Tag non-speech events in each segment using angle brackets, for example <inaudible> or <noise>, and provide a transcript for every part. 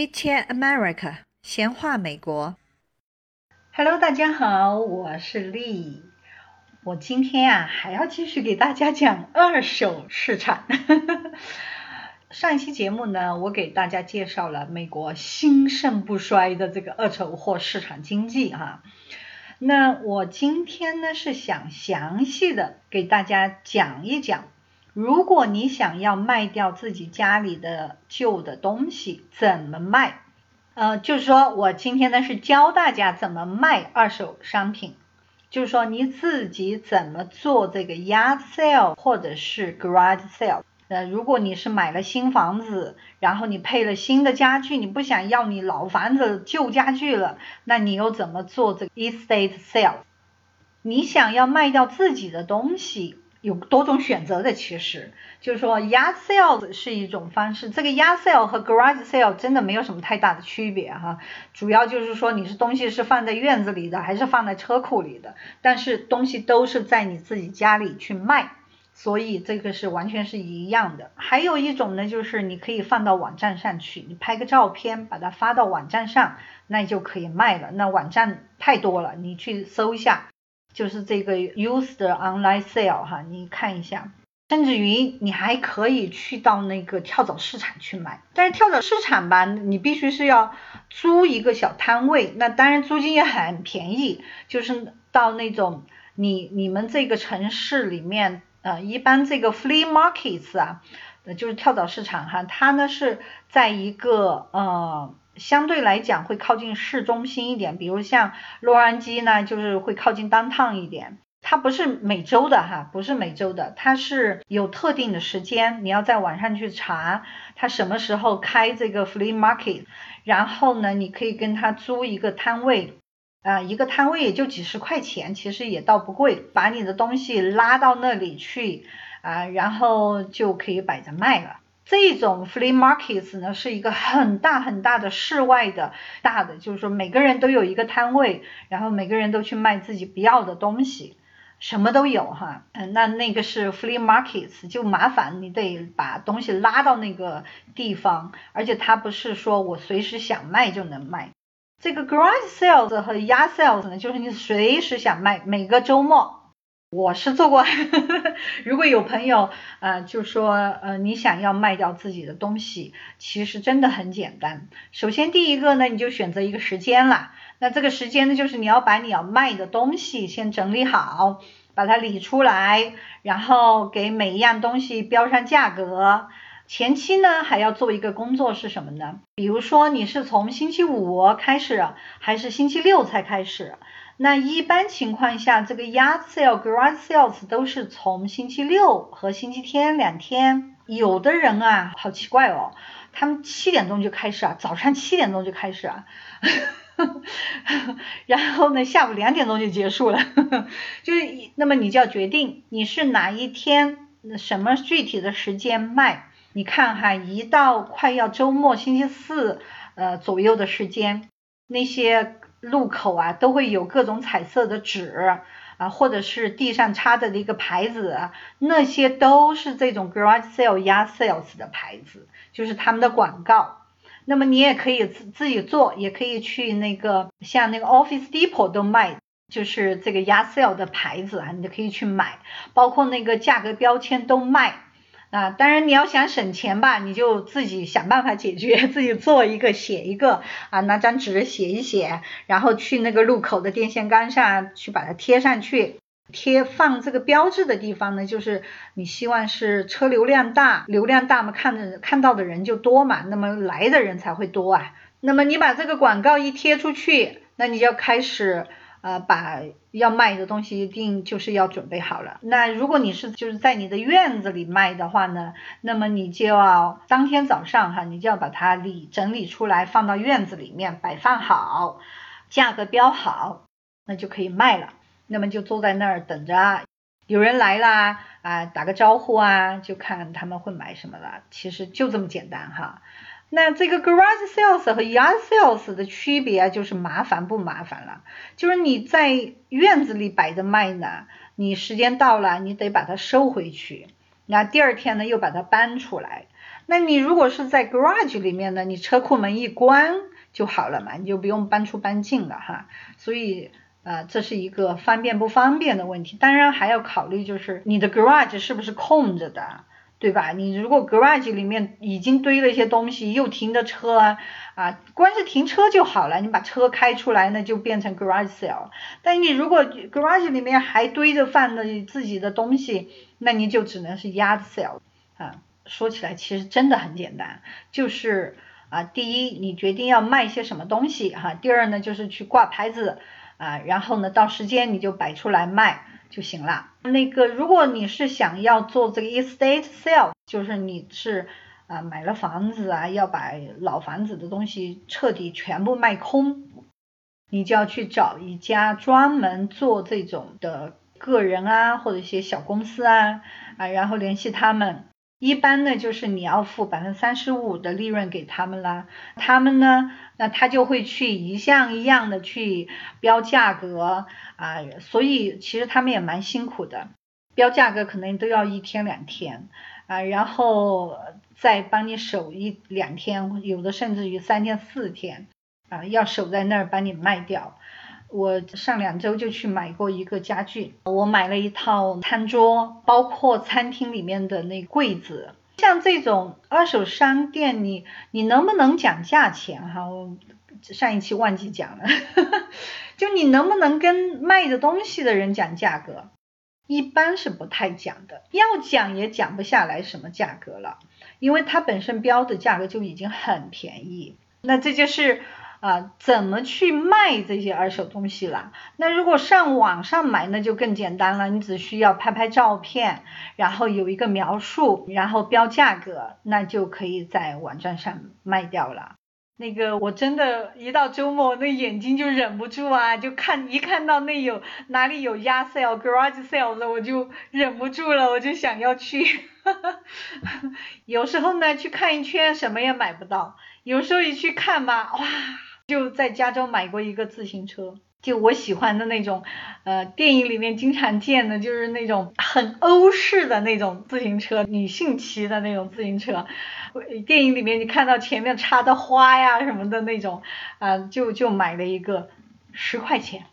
Chit Chat America，闲话美国。Hello，大家好，我是丽。我今天啊还要继续给大家讲二手市场。<laughs> 上一期节目呢，我给大家介绍了美国兴盛不衰的这个二手货市场经济哈。那我今天呢是想详细的给大家讲一讲，如果你想要卖掉自己家里的旧的东西，怎么卖？呃，就是说我今天呢是教大家怎么卖二手商品，就是说你自己怎么做这个 yard sale 或者是 garage sale。呃，如果你是买了新房子，然后你配了新的家具，你不想要你老房子旧家具了，那你又怎么做这个 estate sale？你想要卖掉自己的东西，有多种选择的，其实就是说 yard sale 是一种方式，这个 yard sale 和 garage sale 真的没有什么太大的区别哈，主要就是说你是东西是放在院子里的，还是放在车库里的，但是东西都是在你自己家里去卖。所以这个是完全是一样的。还有一种呢，就是你可以放到网站上去，你拍个照片，把它发到网站上，那就可以卖了。那网站太多了，你去搜一下，就是这个 used online sale 哈，你看一下。甚至于你还可以去到那个跳蚤市场去买，但是跳蚤市场吧，你必须是要租一个小摊位，那当然租金也很便宜，就是到那种你你们这个城市里面。呃，一般这个 flea markets 啊，就是跳蚤市场哈，它呢是在一个呃相对来讲会靠近市中心一点，比如像洛杉矶呢，就是会靠近丹唐一点。它不是每周的哈，不是每周的，它是有特定的时间，你要在网上去查它什么时候开这个 flea market，然后呢，你可以跟他租一个摊位。啊、一个摊位也就几十块钱，其实也倒不贵，把你的东西拉到那里去啊、然后就可以摆着卖了。这种 flea markets 呢，是一个很大很大的室外的大的，就是说每个人都有一个摊位，然后每个人都去卖自己不要的东西，什么都有哈。嗯，那那个是 flea markets，就麻烦你得把东西拉到那个地方，而且它不是说我随时想卖就能卖。这个 garage sales 和 yard sales 呢，就是你随时想卖，每个周末，我是做过。<laughs> 如果有朋友呃就说呃你想要卖掉自己的东西，其实真的很简单。首先第一个呢，你就选择一个时间啦。那这个时间呢，就是你要把你要卖的东西先整理好，把它理出来，然后给每一样东西标上价格。前期呢还要做一个工作是什么呢？比如说你是从星期五开始，还是星期六才开始？那一般情况下，这个 yard sale、garage sales 都是从星期六和星期天两天。有的人啊，好奇怪哦，他们七点钟就开始啊，早上七点钟就开始啊，<laughs> 然后呢下午两点钟就结束了，<laughs> 就是那么你就要决定你是哪一天什么具体的时间卖。你看哈，一到快要周末，星期四呃左右的时间，那些路口啊都会有各种彩色的纸啊，或者是地上插着的一个牌子，那些都是这种 garage sale、yard sales 的牌子，就是他们的广告。那么你也可以自自己做，也可以去那个像那个 Office Depot 都卖，就是这个 Ya sale 的牌子啊，你就可以去买，包括那个价格标签都卖。啊，当然你要想省钱吧，你就自己想办法解决，自己做一个写一个啊，拿张纸写一写，然后去那个路口的电线杆上去把它贴上去。贴放这个标志的地方呢，就是你希望是车流量大，流量大嘛，看着看到的人就多嘛，那么来的人才会多啊。那么你把这个广告一贴出去，那你就要开始。呃，把要卖的东西一定就是要准备好了。那如果你是就是在你的院子里卖的话呢，那么你就要当天早上哈，你就要把它理整理出来，放到院子里面摆放好，价格标好，那就可以卖了。那么就坐在那儿等着，有人来啦啊，打个招呼啊，就看他们会买什么了。其实就这么简单哈。那这个 garage sales 和 yard sales 的区别，就是麻烦不麻烦了。就是你在院子里摆着卖呢，你时间到了，你得把它收回去。那第二天呢又把它搬出来。那你如果是在 garage 里面呢，你车库门一关就好了嘛，你就不用搬出搬进了哈。所以呃，这是一个方便不方便的问题。当然还要考虑就是你的 garage 是不是空着的。对吧？你如果 garage 里面已经堆了一些东西，又停着车啊，啊，光是停车就好了。你把车开出来，那就变成 garage sale。但你如果 garage 里面还堆着放着自己的东西，那你就只能是 yard sale。啊，说起来其实真的很简单，就是啊，第一你决定要卖些什么东西哈，第二呢就是去挂牌子啊，然后呢到时间你就摆出来卖。就行了。那个，如果你是想要做这个 estate sale，就是你是啊买了房子啊，要把老房子的东西彻底全部卖空，你就要去找一家专门做这种的个人啊，或者一些小公司啊啊，然后联系他们。一般呢，就是你要付百分之三十五的利润给他们啦，他们呢，那他就会去一项一样的去标价格啊，所以其实他们也蛮辛苦的，标价格可能都要一天两天啊，然后再帮你守一两天，有的甚至于三天四天啊，要守在那儿帮你卖掉。我上两周就去买过一个家具，我买了一套餐桌，包括餐厅里面的那柜子。像这种二手商店，你你能不能讲价钱哈？我上一期忘记讲了，<laughs> 就你能不能跟卖的东西的人讲价格？一般是不太讲的，要讲也讲不下来什么价格了，因为它本身标的价格就已经很便宜。那这就是。啊，怎么去卖这些二手东西了？那如果上网上买，那就更简单了。你只需要拍拍照片，然后有一个描述，然后标价格，那就可以在网站上卖掉了。那个我真的，一到周末，那眼睛就忍不住啊，就看一看到那有哪里有压 sale、garage sale 的，我就忍不住了，我就想要去。<laughs> 有时候呢，去看一圈，什么也买不到；有时候一去看吧，哇！就在加州买过一个自行车，就我喜欢的那种，呃，电影里面经常见的，就是那种很欧式的那种自行车，女性骑的那种自行车。电影里面你看到前面插的花呀什么的那种，啊，就就买了一个，十块钱，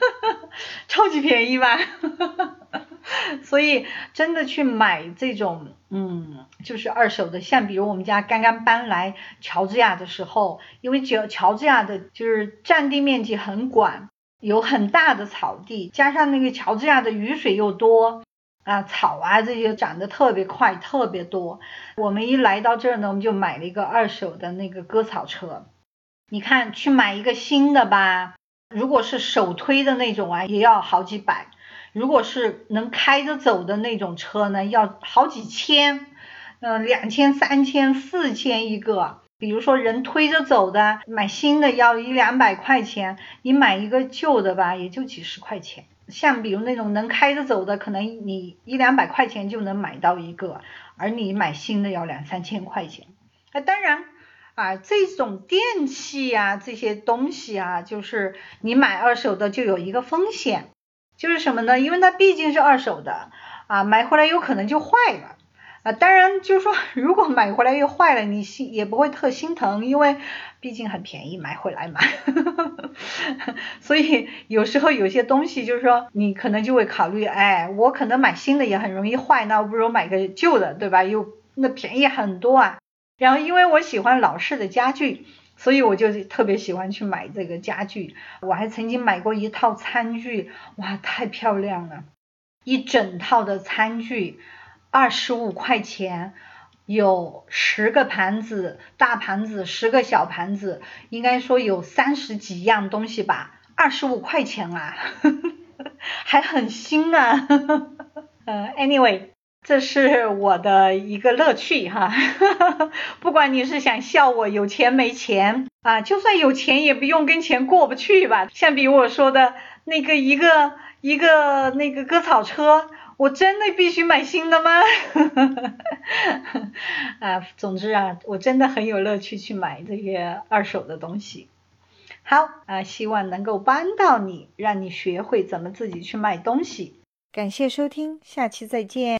<laughs> 超级便宜吧。<laughs> <laughs> 所以真的去买这种，嗯，就是二手的，像比如我们家刚刚搬来乔治亚的时候，因为乔乔治亚的就是占地面积很广，有很大的草地，加上那个乔治亚的雨水又多，啊，草啊这些长得特别快，特别多。我们一来到这儿呢，我们就买了一个二手的那个割草车。你看，去买一个新的吧，如果是手推的那种啊，也要好几百。如果是能开着走的那种车呢，要好几千，嗯，两千、三千、四千一个。比如说人推着走的，买新的要一两百块钱，你买一个旧的吧，也就几十块钱。像比如那种能开着走的，可能你一两百块钱就能买到一个，而你买新的要两三千块钱。那，当然啊，这种电器呀，这些东西啊，就是你买二手的就有一个风险。就是什么呢？因为它毕竟是二手的啊，买回来有可能就坏了啊。当然，就是说如果买回来又坏了，你心也不会特心疼，因为毕竟很便宜买回来嘛。<laughs> 所以有时候有些东西就是说，你可能就会考虑，哎，我可能买新的也很容易坏，那不如买个旧的，对吧？又那便宜很多啊。然后因为我喜欢老式的家具。所以我就特别喜欢去买这个家具，我还曾经买过一套餐具，哇，太漂亮了，一整套的餐具，二十五块钱，有十个盘子，大盘子，十个小盘子，应该说有三十几样东西吧，二十五块钱啊，<laughs> 还很新啊，<laughs> 呃，anyway。这是我的一个乐趣哈，<laughs> 不管你是想笑我有钱没钱啊，就算有钱也不用跟钱过不去吧。像比如我说的那个一个一个那个割草车，我真的必须买新的吗？<laughs> 啊，总之啊，我真的很有乐趣去买这些二手的东西。好啊，希望能够帮到你，让你学会怎么自己去卖东西。感谢收听，下期再见。